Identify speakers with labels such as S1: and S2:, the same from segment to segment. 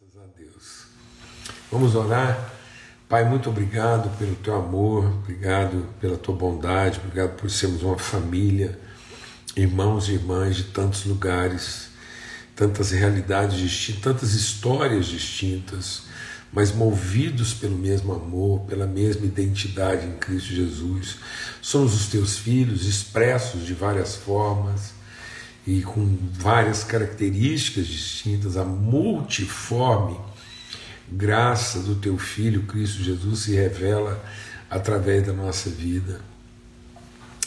S1: Graças a Deus. Vamos orar. Pai, muito obrigado pelo teu amor, obrigado pela tua bondade, obrigado por sermos uma família, irmãos e irmãs de tantos lugares, tantas realidades distintas, tantas histórias distintas, mas movidos pelo mesmo amor, pela mesma identidade em Cristo Jesus. Somos os teus filhos, expressos de várias formas e com várias características distintas, a multiforme graça do teu Filho Cristo Jesus se revela através da nossa vida.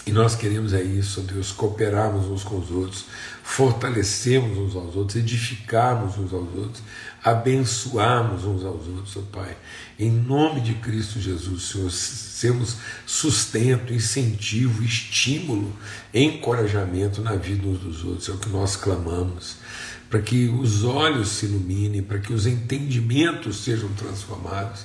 S1: E nós queremos é isso, Deus, cooperarmos uns com os outros, fortalecermos uns aos outros, edificarmos uns aos outros, abençoarmos uns aos outros, ó Pai. Em nome de Cristo Jesus, Senhor, sermos sustento, incentivo, estímulo, encorajamento na vida uns dos outros, é o que nós clamamos. Para que os olhos se iluminem, para que os entendimentos sejam transformados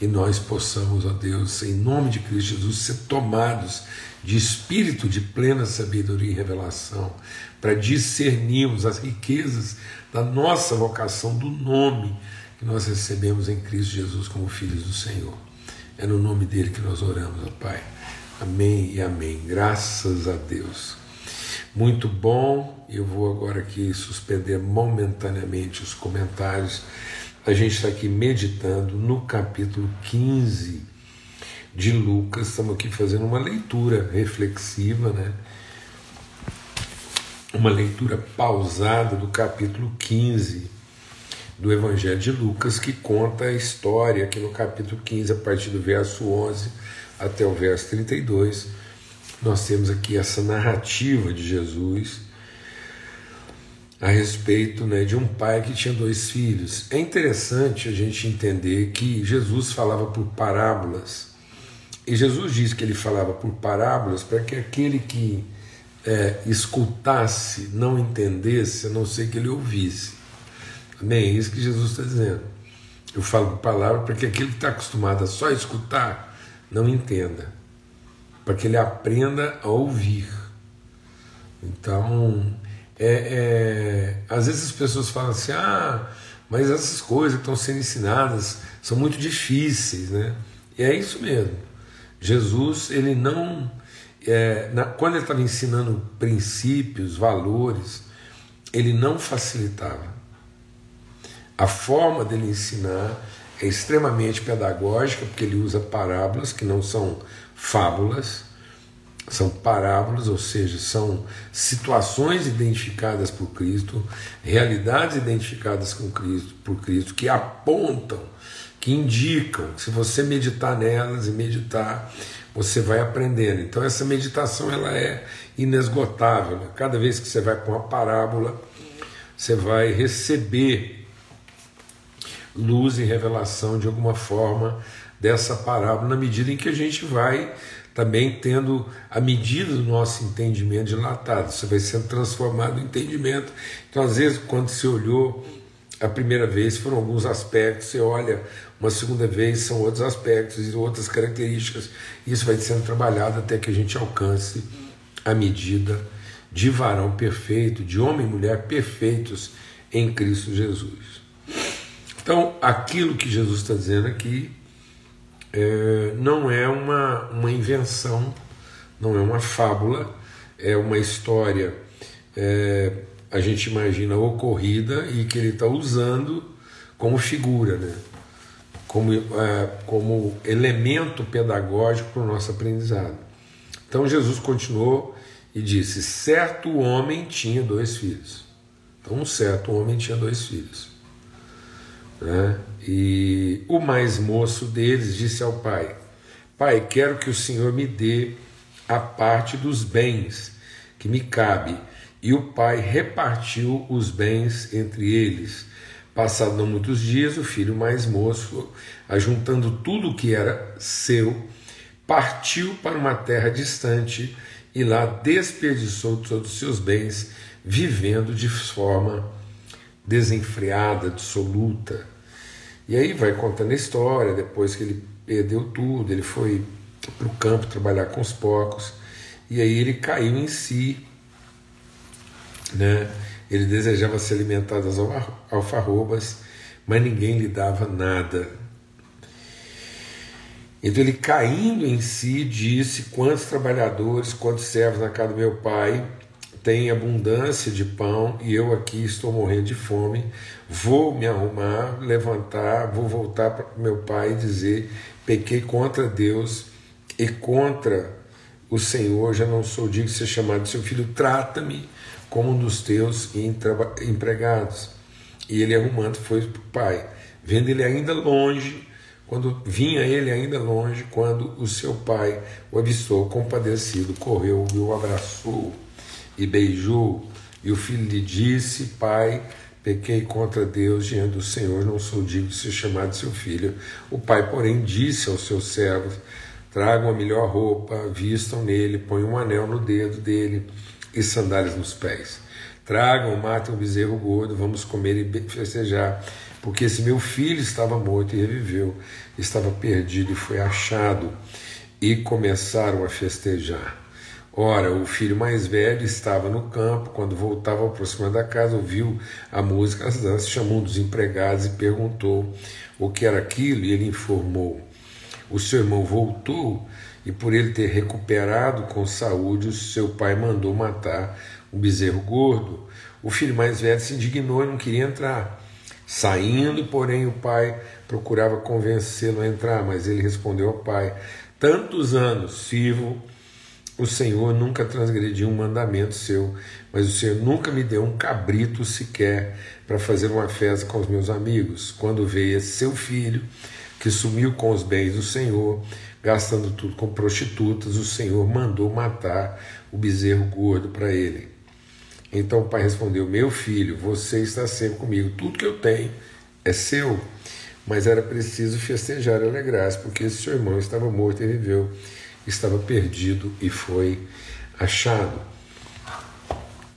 S1: e nós possamos, ó Deus, em nome de Cristo Jesus, ser tomados de espírito de plena sabedoria e revelação, para discernirmos as riquezas da nossa vocação, do nome que nós recebemos em Cristo Jesus como filhos do Senhor. É no nome dele que nós oramos, ó Pai. Amém e amém. Graças a Deus. Muito bom. Eu vou agora aqui suspender momentaneamente os comentários. A gente está aqui meditando no capítulo 15 de Lucas. Estamos aqui fazendo uma leitura reflexiva, né? Uma leitura pausada do capítulo 15 do Evangelho de Lucas, que conta a história aqui no capítulo 15, a partir do verso 11 até o verso 32. Nós temos aqui essa narrativa de Jesus a respeito né, de um pai que tinha dois filhos. É interessante a gente entender que Jesus falava por parábolas e Jesus diz que ele falava por parábolas para que aquele que é, escutasse não entendesse, a não ser que ele ouvisse. Amém? É isso que Jesus está dizendo. Eu falo palavra para que aquele que está acostumado a só escutar não entenda, para que ele aprenda a ouvir. Então, é, é, às vezes as pessoas falam assim: ah, mas essas coisas que estão sendo ensinadas são muito difíceis, né? E é isso mesmo. Jesus, ele não. É, na, quando ele estava ensinando princípios, valores, ele não facilitava. A forma dele ensinar é extremamente pedagógica, porque ele usa parábolas que não são fábulas, são parábolas, ou seja, são situações identificadas por Cristo, realidades identificadas com Cristo, por Cristo, que apontam que indicam se você meditar nelas e meditar, você vai aprendendo. Então essa meditação ela é inesgotável. Né? Cada vez que você vai com uma parábola, você vai receber luz e revelação de alguma forma dessa parábola na medida em que a gente vai também tendo a medida do nosso entendimento dilatado. Você vai sendo transformado em entendimento. Então, às vezes, quando você olhou a primeira vez, foram alguns aspectos, você olha uma segunda vez são outros aspectos e outras características. Isso vai sendo trabalhado até que a gente alcance a medida de varão perfeito, de homem e mulher perfeitos em Cristo Jesus. Então, aquilo que Jesus está dizendo aqui é, não é uma, uma invenção, não é uma fábula, é uma história, é, a gente imagina ocorrida e que ele está usando como figura. Né? Como, é, como elemento pedagógico para o nosso aprendizado. Então Jesus continuou e disse: certo homem tinha dois filhos. Então, um certo homem tinha dois filhos. Né? E o mais moço deles disse ao pai: Pai, quero que o Senhor me dê a parte dos bens que me cabe. E o pai repartiu os bens entre eles. Passado não muitos dias, o filho mais moço, ajuntando tudo o que era seu, partiu para uma terra distante e lá desperdiçou todos os seus bens, vivendo de forma desenfreada, dissoluta. E aí vai contando a história, depois que ele perdeu tudo, ele foi para o campo trabalhar com os porcos, e aí ele caiu em si, né? Ele desejava se alimentar das alfarrobas, mas ninguém lhe dava nada. Então ele caindo em si disse: Quantos trabalhadores, quantos servos na casa do meu pai têm abundância de pão e eu aqui estou morrendo de fome. Vou me arrumar, levantar, vou voltar para meu pai e dizer: Pequei contra Deus e contra o Senhor, já não sou digno de ser chamado seu filho, trata-me como um dos teus empregados. E ele arrumando foi para o pai, vendo ele ainda longe, quando vinha ele ainda longe, quando o seu pai o avistou, compadecido, correu e o abraçou e beijou. E o filho lhe disse: Pai, pequei contra Deus diante do Senhor, não sou digno de ser chamado seu filho. O pai, porém, disse aos seus servos: Tragam a melhor roupa, vistam nele, ponham um anel no dedo dele e sandálias nos pés. Tragam, matem o bezerro gordo, vamos comer e festejar, porque esse meu filho estava morto e reviveu, estava perdido e foi achado. E começaram a festejar. Ora, o filho mais velho estava no campo, quando voltava ao aproximar da casa, ouviu a música, as danças, chamou um dos empregados e perguntou o que era aquilo, e ele informou o seu irmão voltou e, por ele ter recuperado com saúde, o seu pai mandou matar um bezerro gordo. O filho mais velho se indignou e não queria entrar. Saindo, porém, o pai procurava convencê-lo a entrar, mas ele respondeu ao pai: Tantos anos sirvo o Senhor, nunca transgredi um mandamento seu, mas o Senhor nunca me deu um cabrito sequer para fazer uma festa com os meus amigos. Quando veio esse seu filho, que sumiu com os bens do Senhor, gastando tudo com prostitutas, o Senhor mandou matar o bezerro gordo para ele. Então o pai respondeu: Meu filho, você está sempre comigo, tudo que eu tenho é seu. Mas era preciso festejar e alegrar-se, porque esse seu irmão estava morto e viveu, estava perdido e foi achado.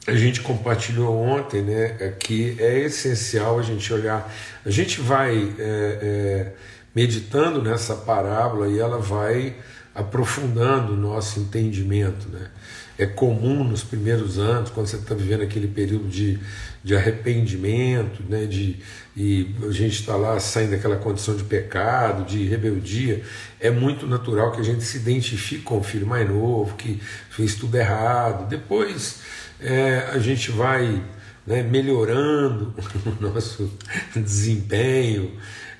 S1: A gente compartilhou ontem né, que é essencial a gente olhar. A gente vai. É, é, meditando nessa parábola e ela vai aprofundando o nosso entendimento. Né? É comum nos primeiros anos, quando você está vivendo aquele período de, de arrependimento, né? de, e a gente está lá saindo daquela condição de pecado, de rebeldia, é muito natural que a gente se identifique com o filho mais novo, que fez tudo errado. Depois é, a gente vai né, melhorando o nosso desempenho,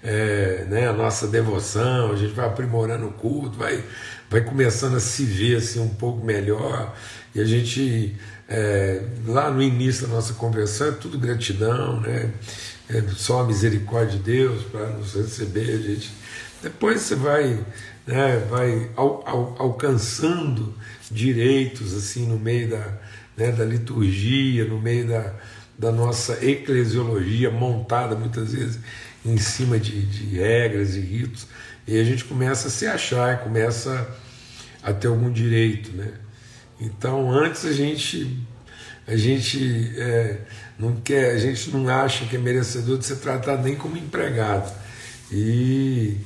S1: é, né, a nossa devoção, a gente vai aprimorando o culto, vai, vai começando a se ver assim, um pouco melhor, e a gente, é, lá no início da nossa conversão, é tudo gratidão, né, é só a misericórdia de Deus para nos receber, a gente. Depois você vai, né, vai al, al, alcançando direitos assim no meio da, né, da liturgia, no meio da, da nossa eclesiologia montada muitas vezes em cima de, de regras e ritos, e a gente começa a se achar, começa a ter algum direito, né? Então antes a gente a gente é, não quer, a gente não acha que é merecedor de ser tratado nem como empregado. E,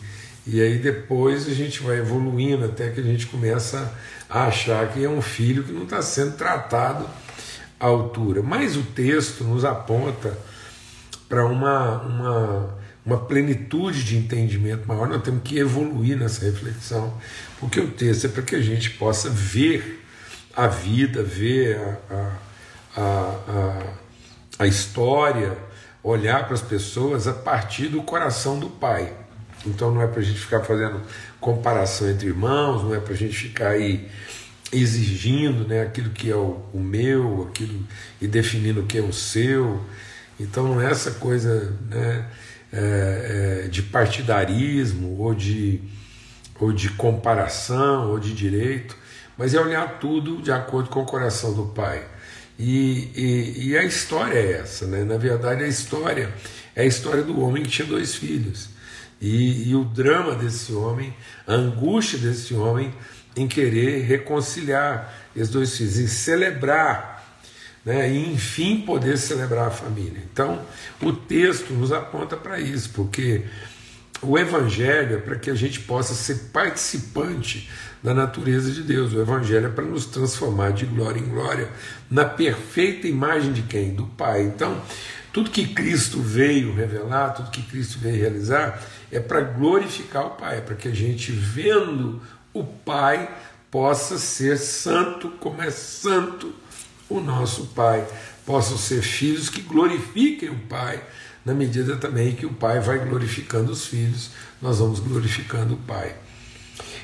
S1: e aí depois a gente vai evoluindo até que a gente começa a achar que é um filho que não está sendo tratado altura. Mas o texto nos aponta para uma, uma uma plenitude de entendimento maior, nós temos que evoluir nessa reflexão, porque o texto é para que a gente possa ver a vida, ver a, a, a, a história, olhar para as pessoas a partir do coração do Pai. Então não é para a gente ficar fazendo comparação entre irmãos, não é para a gente ficar aí exigindo né, aquilo que é o, o meu, aquilo e definindo o que é o seu. Então não é essa coisa né, é, é, de partidarismo ou de, ou de comparação ou de direito, mas é olhar tudo de acordo com o coração do Pai. E, e, e, a história é essa, né? na verdade a história é a história do homem que tinha dois filhos. E, e o drama desse homem, a angústia desse homem em querer reconciliar esses dois filhos, em celebrar né, e enfim poder celebrar a família. Então, o texto nos aponta para isso, porque o Evangelho é para que a gente possa ser participante da natureza de Deus. O Evangelho é para nos transformar de glória em glória na perfeita imagem de quem? Do Pai. Então, Tudo que Cristo veio revelar, tudo que Cristo veio realizar, é para glorificar o Pai, é para que a gente, vendo o Pai, possa ser santo como é santo o nosso Pai. Possam ser filhos que glorifiquem o Pai, na medida também que o Pai vai glorificando os filhos, nós vamos glorificando o Pai.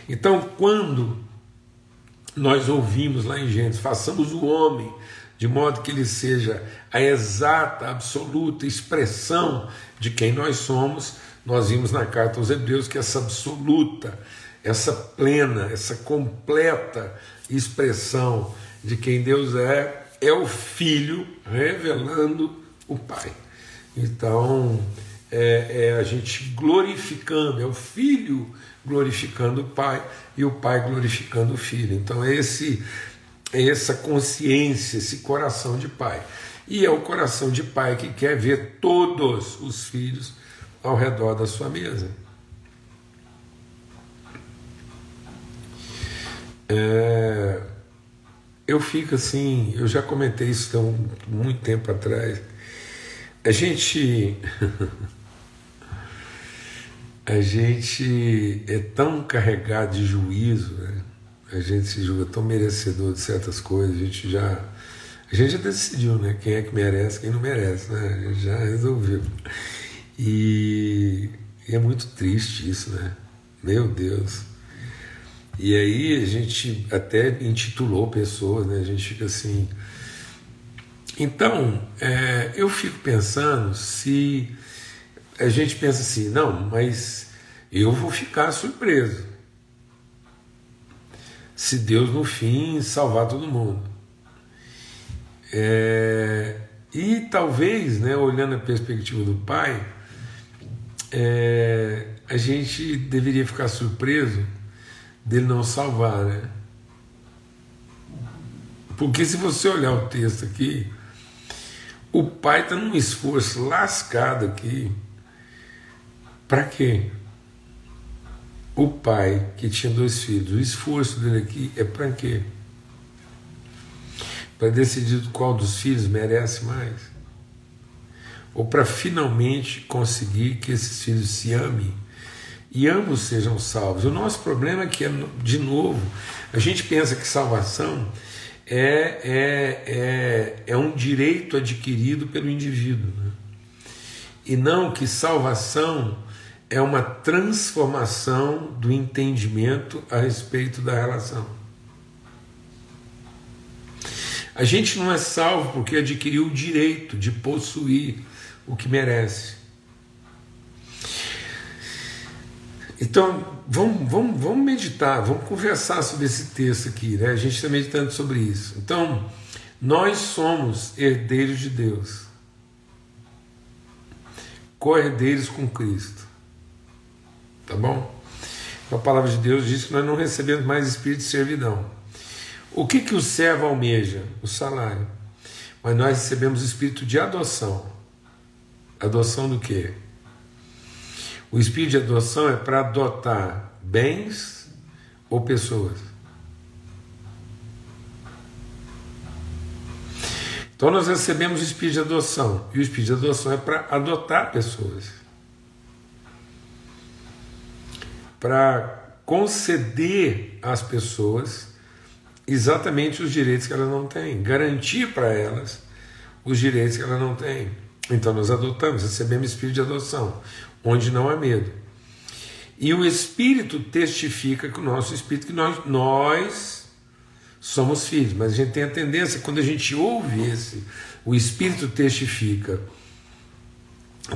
S1: Então, quando nós ouvimos lá em Gênesis, façamos o homem de modo que ele seja a exata, absoluta expressão de quem nós somos, nós vimos na carta aos Hebreus que essa absoluta, essa plena, essa completa expressão de quem Deus é, é o Filho revelando o Pai. Então, é, é, a gente glorificando, é o Filho glorificando o Pai e o Pai glorificando o Filho. Então, é esse, é essa consciência, esse coração de Pai. E é o coração de Pai que quer ver todos os filhos ao redor da sua mesa. É, eu fico assim, eu já comentei isso há um, muito tempo atrás. A gente. a gente é tão carregado de juízo, né? a gente se julga tão merecedor de certas coisas, a gente já. A gente já decidiu, né? Quem é que merece, quem não merece, né? A gente já resolveu. E, e é muito triste isso, né? Meu Deus. E aí a gente até intitulou pessoas, né? A gente fica assim. Então, é, eu fico pensando se a gente pensa assim, não, mas eu vou ficar surpreso se Deus no fim salvar todo mundo. É, e talvez, né, olhando a perspectiva do Pai, é, a gente deveria ficar surpreso dele não salvar, né? Porque se você olhar o texto aqui, o pai está num esforço lascado aqui. Para quê? O pai que tinha dois filhos, o esforço dele aqui é para quê? Para decidir qual dos filhos merece mais? ou para finalmente conseguir que esses filhos se amem e ambos sejam salvos. O nosso problema é que, de novo, a gente pensa que salvação é, é, é, é um direito adquirido pelo indivíduo, né? e não que salvação é uma transformação do entendimento a respeito da relação. A gente não é salvo porque adquiriu o direito de possuir o que merece. Então, vamos, vamos, vamos meditar, vamos conversar sobre esse texto aqui, né? A gente está meditando sobre isso. Então, nós somos herdeiros de Deus, co-herdeiros com Cristo, tá bom? A palavra de Deus diz que nós não recebemos mais espírito de servidão. O que, que o servo almeja? O salário. Mas nós recebemos espírito de adoção. Adoção do quê? O espírito de adoção é para adotar bens ou pessoas. Então nós recebemos o espírito de adoção, e o espírito de adoção é para adotar pessoas. Para conceder às pessoas exatamente os direitos que elas não têm, garantir para elas os direitos que elas não têm. Então nós adotamos, recebemos espírito de adoção, onde não há medo. E o Espírito testifica que o nosso Espírito, que nós, nós somos filhos, mas a gente tem a tendência, quando a gente ouve esse, o Espírito testifica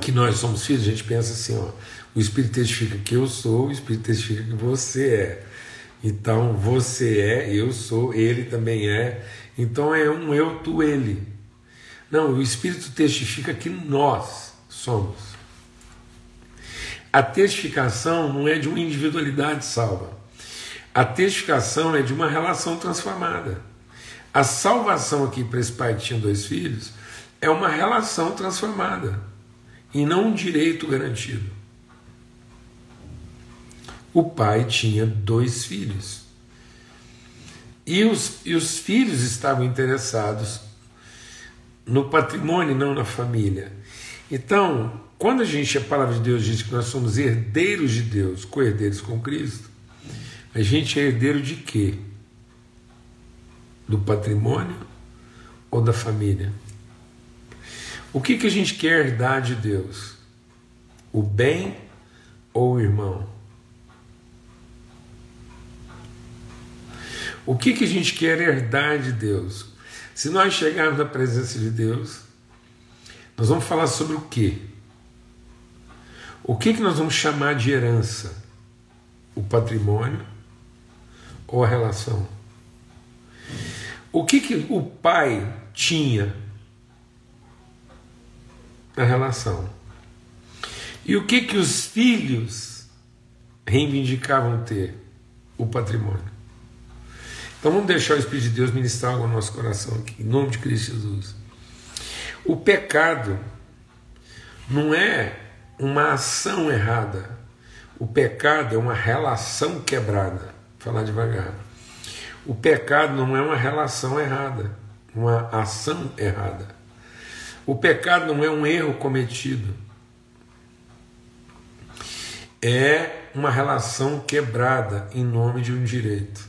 S1: que nós somos filhos, a gente pensa assim, ó, o Espírito testifica que eu sou, o Espírito testifica que você é. Então você é, eu sou, ele também é. Então é um eu, tu, ele. Não, o Espírito testifica que nós somos. A testificação não é de uma individualidade salva. A testificação é de uma relação transformada. A salvação aqui para esse pai que tinha dois filhos é uma relação transformada e não um direito garantido. O pai tinha dois filhos. E os, e os filhos estavam interessados no patrimônio, não na família. Então, quando a gente, a palavra de Deus diz que nós somos herdeiros de Deus, co-herdeiros com Cristo, a gente é herdeiro de quê? Do patrimônio ou da família? O que, que a gente quer herdar de Deus? O bem ou o irmão? O que, que a gente quer herdar de Deus? Se nós chegarmos na presença de Deus, nós vamos falar sobre o quê? O que, que nós vamos chamar de herança? O patrimônio ou a relação? O que, que o pai tinha na relação? E o que, que os filhos reivindicavam ter? O patrimônio. Então vamos deixar o Espírito de Deus ministrar algo no nosso coração aqui, em nome de Cristo Jesus. O pecado não é uma ação errada. O pecado é uma relação quebrada. Vou falar devagar. O pecado não é uma relação errada, uma ação errada. O pecado não é um erro cometido. É uma relação quebrada em nome de um direito.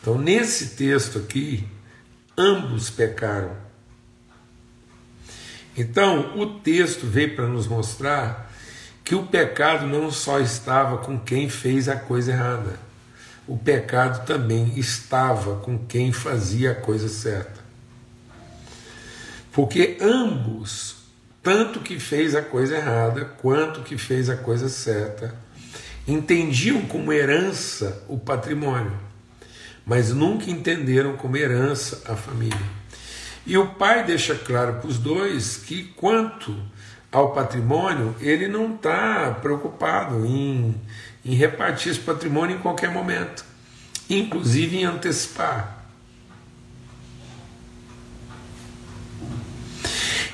S1: Então, nesse texto aqui, ambos pecaram então, o texto veio para nos mostrar que o pecado não só estava com quem fez a coisa errada, o pecado também estava com quem fazia a coisa certa. Porque ambos, tanto que fez a coisa errada quanto que fez a coisa certa, entendiam como herança o patrimônio, mas nunca entenderam como herança a família. E o pai deixa claro para os dois que, quanto ao patrimônio, ele não está preocupado em, em repartir esse patrimônio em qualquer momento, inclusive em antecipar.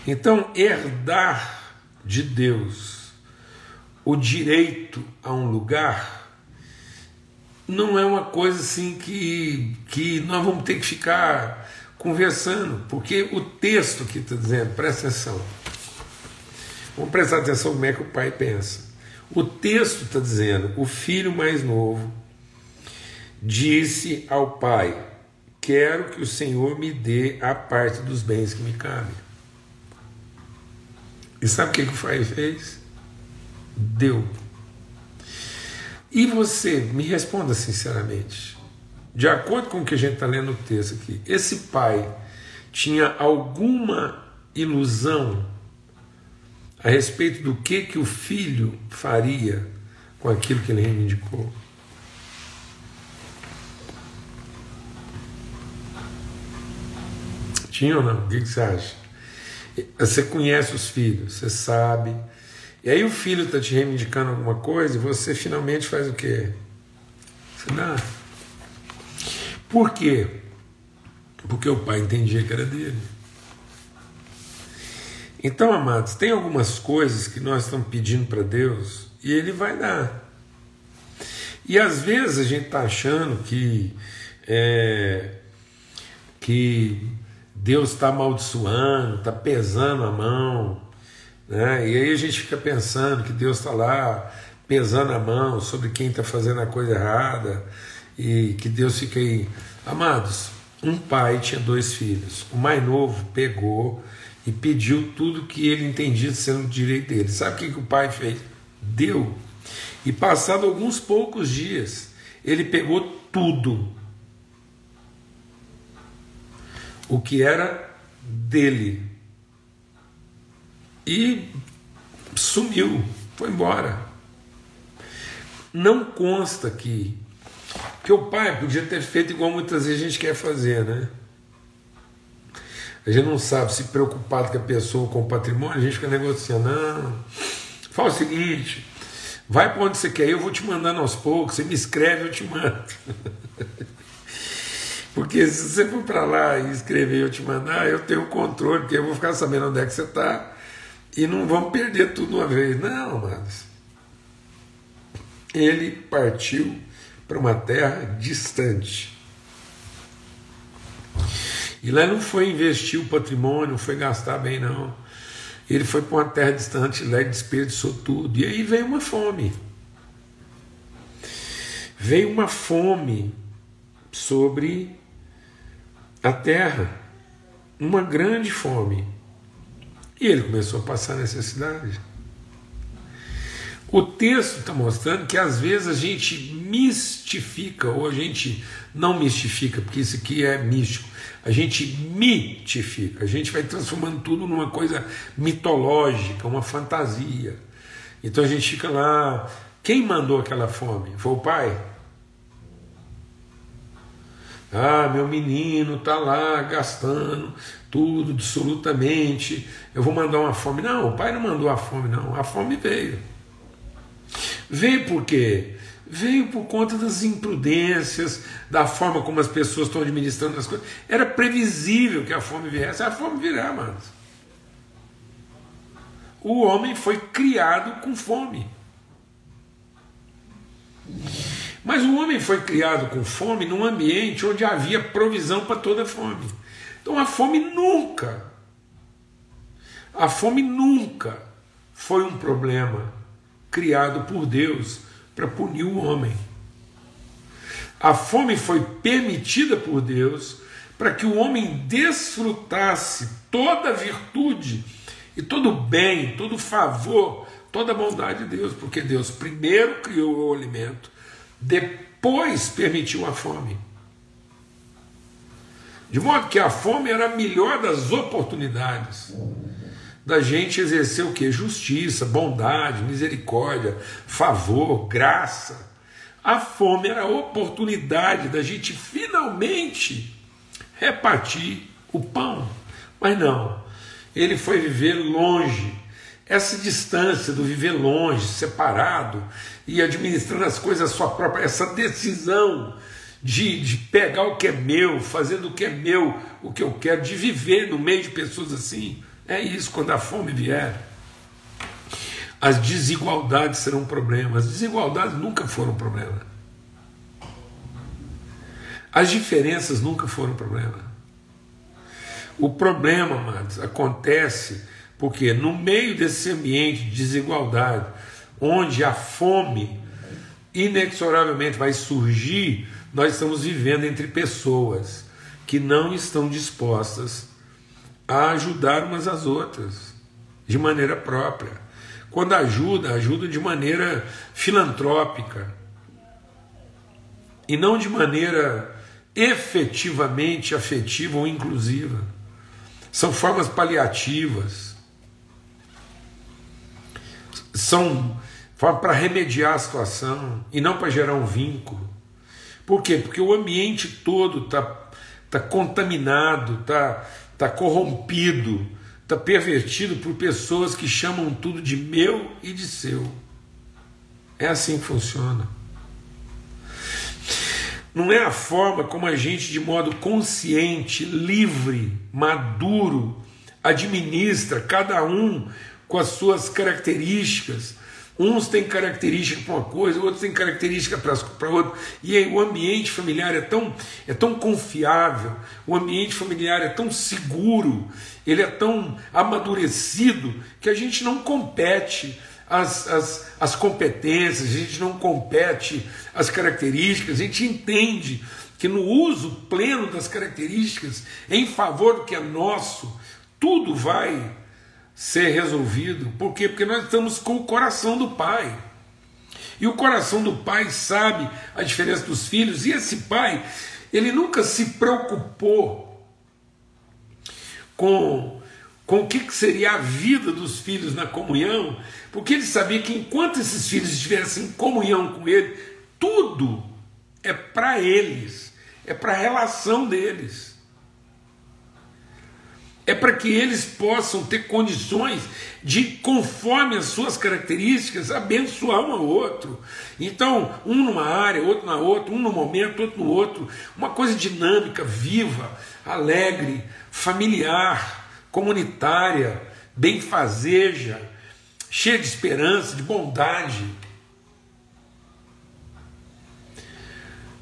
S1: Então, herdar de Deus o direito a um lugar não é uma coisa assim que, que nós vamos ter que ficar conversando, porque o texto que está dizendo, presta atenção, vamos prestar atenção como é que o pai pensa. O texto está dizendo: o filho mais novo disse ao pai: Quero que o Senhor me dê a parte dos bens que me cabem. E sabe o que, que o pai fez? Deu. E você, me responda sinceramente de acordo com o que a gente está lendo no texto aqui, esse pai tinha alguma ilusão a respeito do que, que o filho faria com aquilo que ele reivindicou? Tinha ou não? O que, que você acha? Você conhece os filhos, você sabe. E aí o filho está te reivindicando alguma coisa e você finalmente faz o quê? Você dá. Por quê? Porque o pai entendia que era dele. Então, amados, tem algumas coisas que nós estamos pedindo para Deus e Ele vai dar. E às vezes a gente está achando que, é, que Deus está amaldiçoando, está pesando a mão, né? e aí a gente fica pensando que Deus está lá pesando a mão sobre quem está fazendo a coisa errada e que Deus aí. Amados, um pai tinha dois filhos. O mais novo pegou e pediu tudo que ele entendia sendo direito dele. Sabe o que, que o pai fez? Deu. E passado alguns poucos dias, ele pegou tudo. O que era dele. E sumiu, foi embora. Não consta que que o pai podia ter feito igual muitas vezes a gente quer fazer, né? A gente não sabe se preocupado com a pessoa, com o patrimônio, a gente fica negociando. Não, fala o seguinte, vai para onde você quer, eu vou te mandando aos poucos, você me escreve, eu te mando. Porque se você for para lá e escrever eu te mandar, eu tenho controle, porque eu vou ficar sabendo onde é que você está e não vamos perder tudo uma vez. Não, mas ele partiu para uma terra distante. E lá não foi investir o patrimônio, não foi gastar bem, não. Ele foi para uma terra distante, lá desperdiçou tudo. E aí veio uma fome. Veio uma fome sobre a terra, uma grande fome. E ele começou a passar necessidade. O texto está mostrando que às vezes a gente mistifica, ou a gente não mistifica, porque isso aqui é místico, a gente mitifica, a gente vai transformando tudo numa coisa mitológica, uma fantasia. Então a gente fica lá. Quem mandou aquela fome? Foi o pai? Ah, meu menino está lá gastando tudo absolutamente. Eu vou mandar uma fome. Não, o pai não mandou a fome, não. A fome veio. Veio por quê? Veio por conta das imprudências, da forma como as pessoas estão administrando as coisas. Era previsível que a fome viesse. A fome virá, mas O homem foi criado com fome. Mas o homem foi criado com fome num ambiente onde havia provisão para toda fome. Então a fome nunca, a fome nunca foi um problema criado por Deus para punir o homem. A fome foi permitida por Deus para que o homem desfrutasse toda a virtude e todo o bem, todo o favor, toda a bondade de Deus, porque Deus primeiro criou o alimento, depois permitiu a fome. De modo que a fome era a melhor das oportunidades da gente exercer o que? Justiça, bondade, misericórdia, favor, graça. A fome era a oportunidade da gente finalmente repartir o pão. Mas não, ele foi viver longe. Essa distância do viver longe, separado e administrando as coisas a sua própria, essa decisão de, de pegar o que é meu, fazendo o que é meu, o que eu quero, de viver no meio de pessoas assim, é isso, quando a fome vier, as desigualdades serão um problema. As desigualdades nunca foram um problema. As diferenças nunca foram um problema. O problema, amados, acontece porque no meio desse ambiente de desigualdade, onde a fome inexoravelmente vai surgir, nós estamos vivendo entre pessoas que não estão dispostas a ajudar umas às outras, de maneira própria. Quando ajuda, ajuda de maneira filantrópica e não de maneira efetivamente afetiva ou inclusiva. São formas paliativas, são formas para remediar a situação e não para gerar um vínculo. Por quê? Porque o ambiente todo está tá contaminado, está está corrompido, está pervertido por pessoas que chamam tudo de meu e de seu. É assim que funciona. Não é a forma como a gente, de modo consciente, livre, maduro, administra cada um com as suas características, Uns têm característica para uma coisa, outros têm característica para outra. E aí, o ambiente familiar é tão, é tão confiável, o ambiente familiar é tão seguro, ele é tão amadurecido, que a gente não compete as, as, as competências, a gente não compete as características, a gente entende que no uso pleno das características, em favor do que é nosso, tudo vai ser resolvido. Por quê? Porque nós estamos com o coração do pai. E o coração do pai sabe a diferença dos filhos, e esse pai, ele nunca se preocupou com, com o que seria a vida dos filhos na comunhão, porque ele sabia que enquanto esses filhos estivessem em comunhão com ele, tudo é para eles, é para a relação deles é para que eles possam ter condições de, conforme as suas características, abençoar um ao outro. Então, um numa área, outro na outra, um no momento, outro no outro, uma coisa dinâmica, viva, alegre, familiar, comunitária, benfazeja, cheia de esperança, de bondade.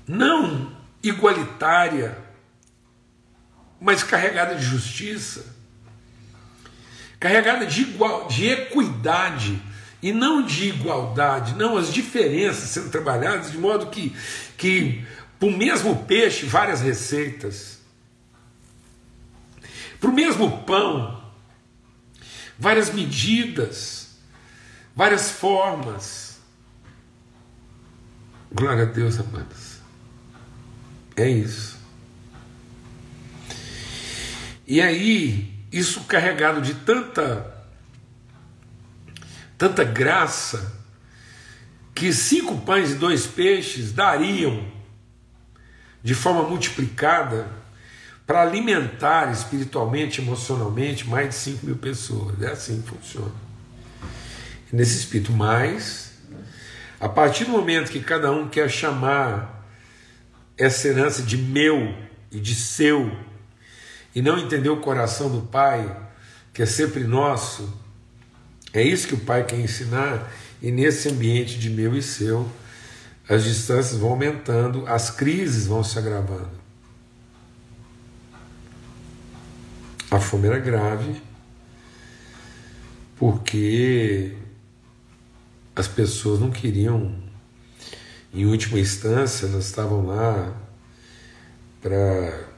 S1: Não igualitária, mas carregada de justiça, carregada de, igual, de equidade e não de igualdade, não as diferenças sendo trabalhadas de modo que, que para o mesmo peixe, várias receitas, para o mesmo pão, várias medidas, várias formas. Glória a Deus, amados. É isso. E aí, isso carregado de tanta tanta graça que cinco pães e dois peixes dariam de forma multiplicada para alimentar espiritualmente, emocionalmente mais de 5 mil pessoas. É assim que funciona. nesse espírito, mas a partir do momento que cada um quer chamar essa herança de meu e de seu, e não entender o coração do Pai, que é sempre nosso, é isso que o Pai quer ensinar, e nesse ambiente de meu e seu, as distâncias vão aumentando, as crises vão se agravando. A fome era grave, porque as pessoas não queriam, em última instância, elas estavam lá para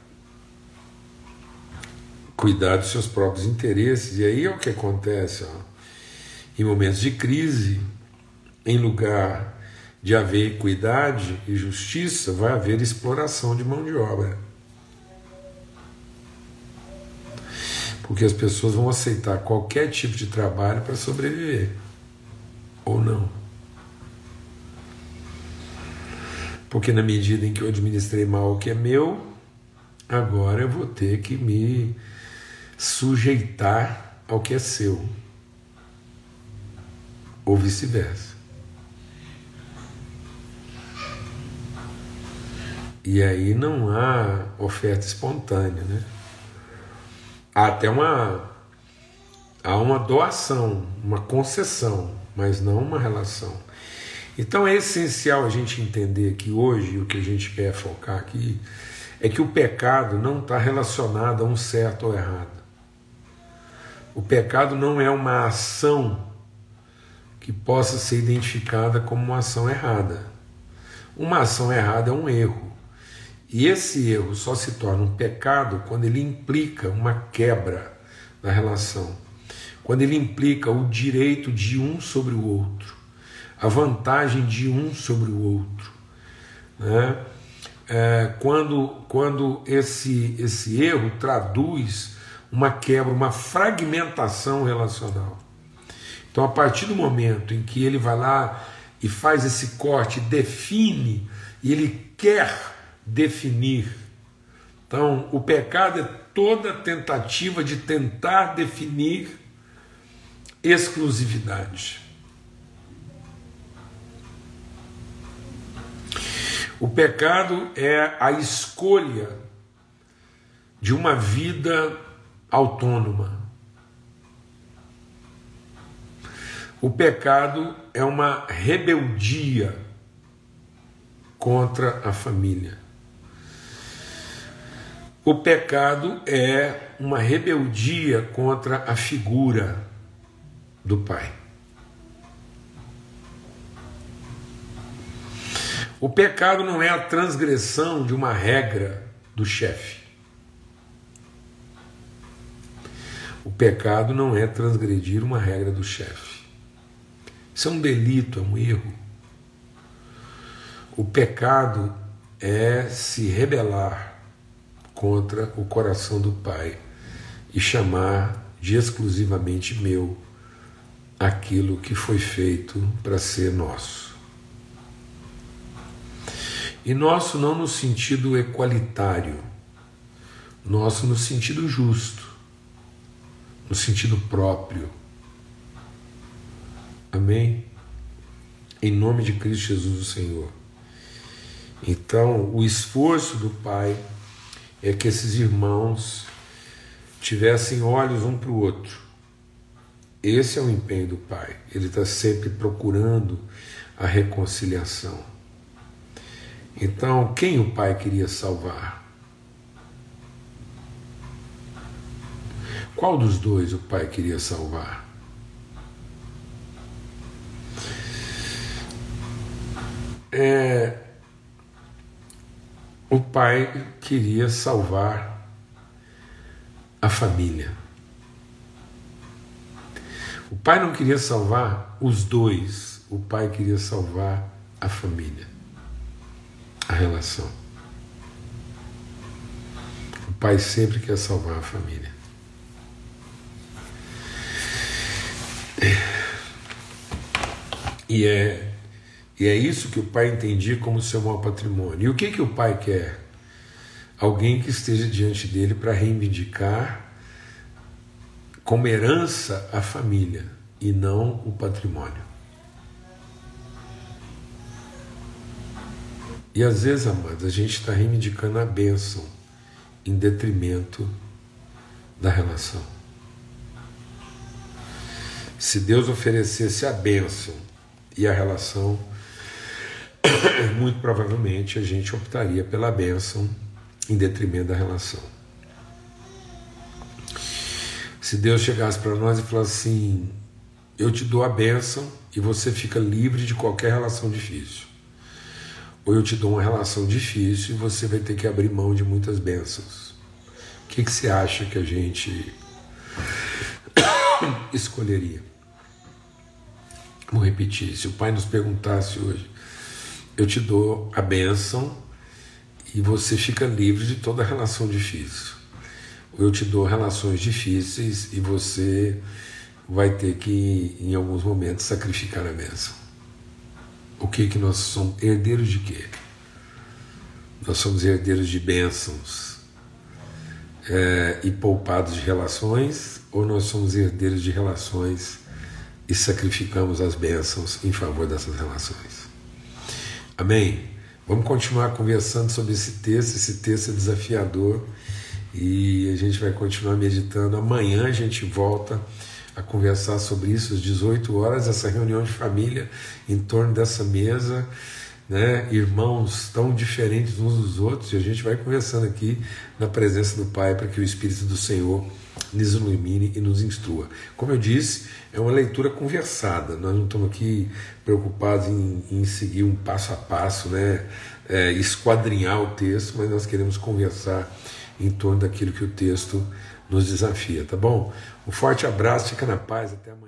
S1: cuidar dos seus próprios interesses. E aí é o que acontece. Ó. Em momentos de crise, em lugar de haver equidade e justiça, vai haver exploração de mão de obra. Porque as pessoas vão aceitar qualquer tipo de trabalho para sobreviver. Ou não. Porque na medida em que eu administrei mal o que é meu, agora eu vou ter que me sujeitar ao que é seu. Ou vice-versa. E aí não há oferta espontânea, né? há até uma há uma doação, uma concessão, mas não uma relação. Então é essencial a gente entender que hoje o que a gente quer focar aqui é que o pecado não está relacionado a um certo ou errado. O pecado não é uma ação que possa ser identificada como uma ação errada. Uma ação errada é um erro. E esse erro só se torna um pecado quando ele implica uma quebra da relação, quando ele implica o direito de um sobre o outro, a vantagem de um sobre o outro. Né? É, quando quando esse, esse erro traduz uma quebra, uma fragmentação relacional. Então, a partir do momento em que ele vai lá e faz esse corte, define, e ele quer definir. Então, o pecado é toda tentativa de tentar definir exclusividade. O pecado é a escolha de uma vida autônoma. O pecado é uma rebeldia contra a família. O pecado é uma rebeldia contra a figura do Pai. O pecado não é a transgressão de uma regra do chefe. O pecado não é transgredir uma regra do chefe. Isso é um delito, é um erro. O pecado é se rebelar contra o coração do Pai e chamar de exclusivamente meu aquilo que foi feito para ser nosso. E nosso não no sentido equalitário, nosso no sentido justo, no sentido próprio. Amém? Em nome de Cristo Jesus, o Senhor. Então, o esforço do Pai é que esses irmãos tivessem olhos um para o outro. Esse é o empenho do Pai. Ele está sempre procurando a reconciliação. Então, quem o Pai queria salvar? Qual dos dois o pai queria salvar? É, o pai queria salvar a família. O pai não queria salvar os dois, o pai queria salvar a família, a relação. O pai sempre quer salvar a família. E é, e é isso que o pai entendia como seu maior patrimônio. E o que, que o pai quer? Alguém que esteja diante dele para reivindicar como herança a família e não o patrimônio. E às vezes, amados, a gente está reivindicando a bênção em detrimento da relação. Se Deus oferecesse a bênção e a relação, muito provavelmente a gente optaria pela bênção em detrimento da relação. Se Deus chegasse para nós e falasse assim: Eu te dou a bênção e você fica livre de qualquer relação difícil. Ou eu te dou uma relação difícil e você vai ter que abrir mão de muitas bênçãos. O que, que você acha que a gente escolheria? Repetir: se o Pai nos perguntasse hoje, eu te dou a bênção e você fica livre de toda relação difícil. Ou eu te dou relações difíceis e você vai ter que, em alguns momentos, sacrificar a bênção. O que que nós somos herdeiros de quê? Nós somos herdeiros de bênçãos é, e poupados de relações, ou nós somos herdeiros de relações e sacrificamos as bênçãos em favor dessas relações. Amém? Vamos continuar conversando sobre esse texto. Esse texto é desafiador e a gente vai continuar meditando. Amanhã a gente volta a conversar sobre isso às 18 horas, essa reunião de família em torno dessa mesa, né? irmãos tão diferentes uns dos outros, e a gente vai conversando aqui na presença do Pai para que o Espírito do Senhor nos ilumine e nos instrua. Como eu disse, é uma leitura conversada, nós não estamos aqui preocupados em, em seguir um passo a passo, né? É, esquadrinhar o texto, mas nós queremos conversar em torno daquilo que o texto nos desafia, tá bom? Um forte abraço, fica na paz, até amanhã.